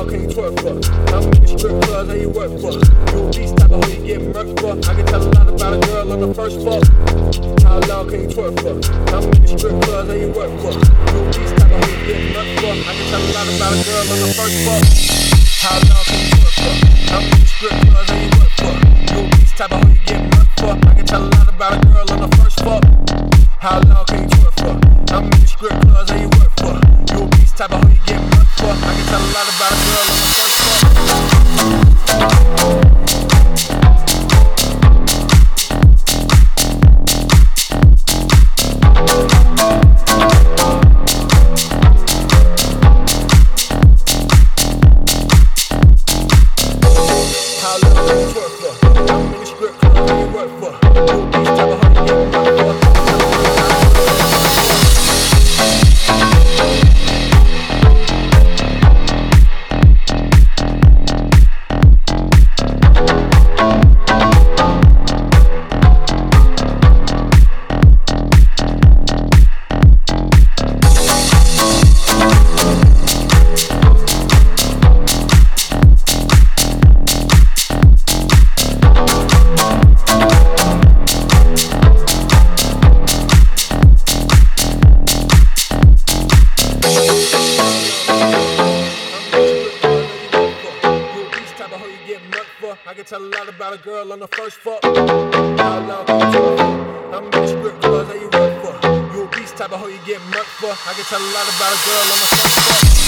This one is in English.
girl can you twerk for? How many strip club. that you work for? You a beast type of hoe you get murked for? I can tell a lot about a girl on the first floor. How long can you twerk for? How many strip club. that you work for? You a beast type of hoe you get murked for? I can tell a lot about a girl on the first floor. How long can you tell a girl first. How long you? How many strip clubs you? I can tell a lot about a girl on the first fuck. How long can you talk for? How many strip clubs that you work for? You a beast type of hoe you get murked for. I can tell a lot about a girl on the first fuck.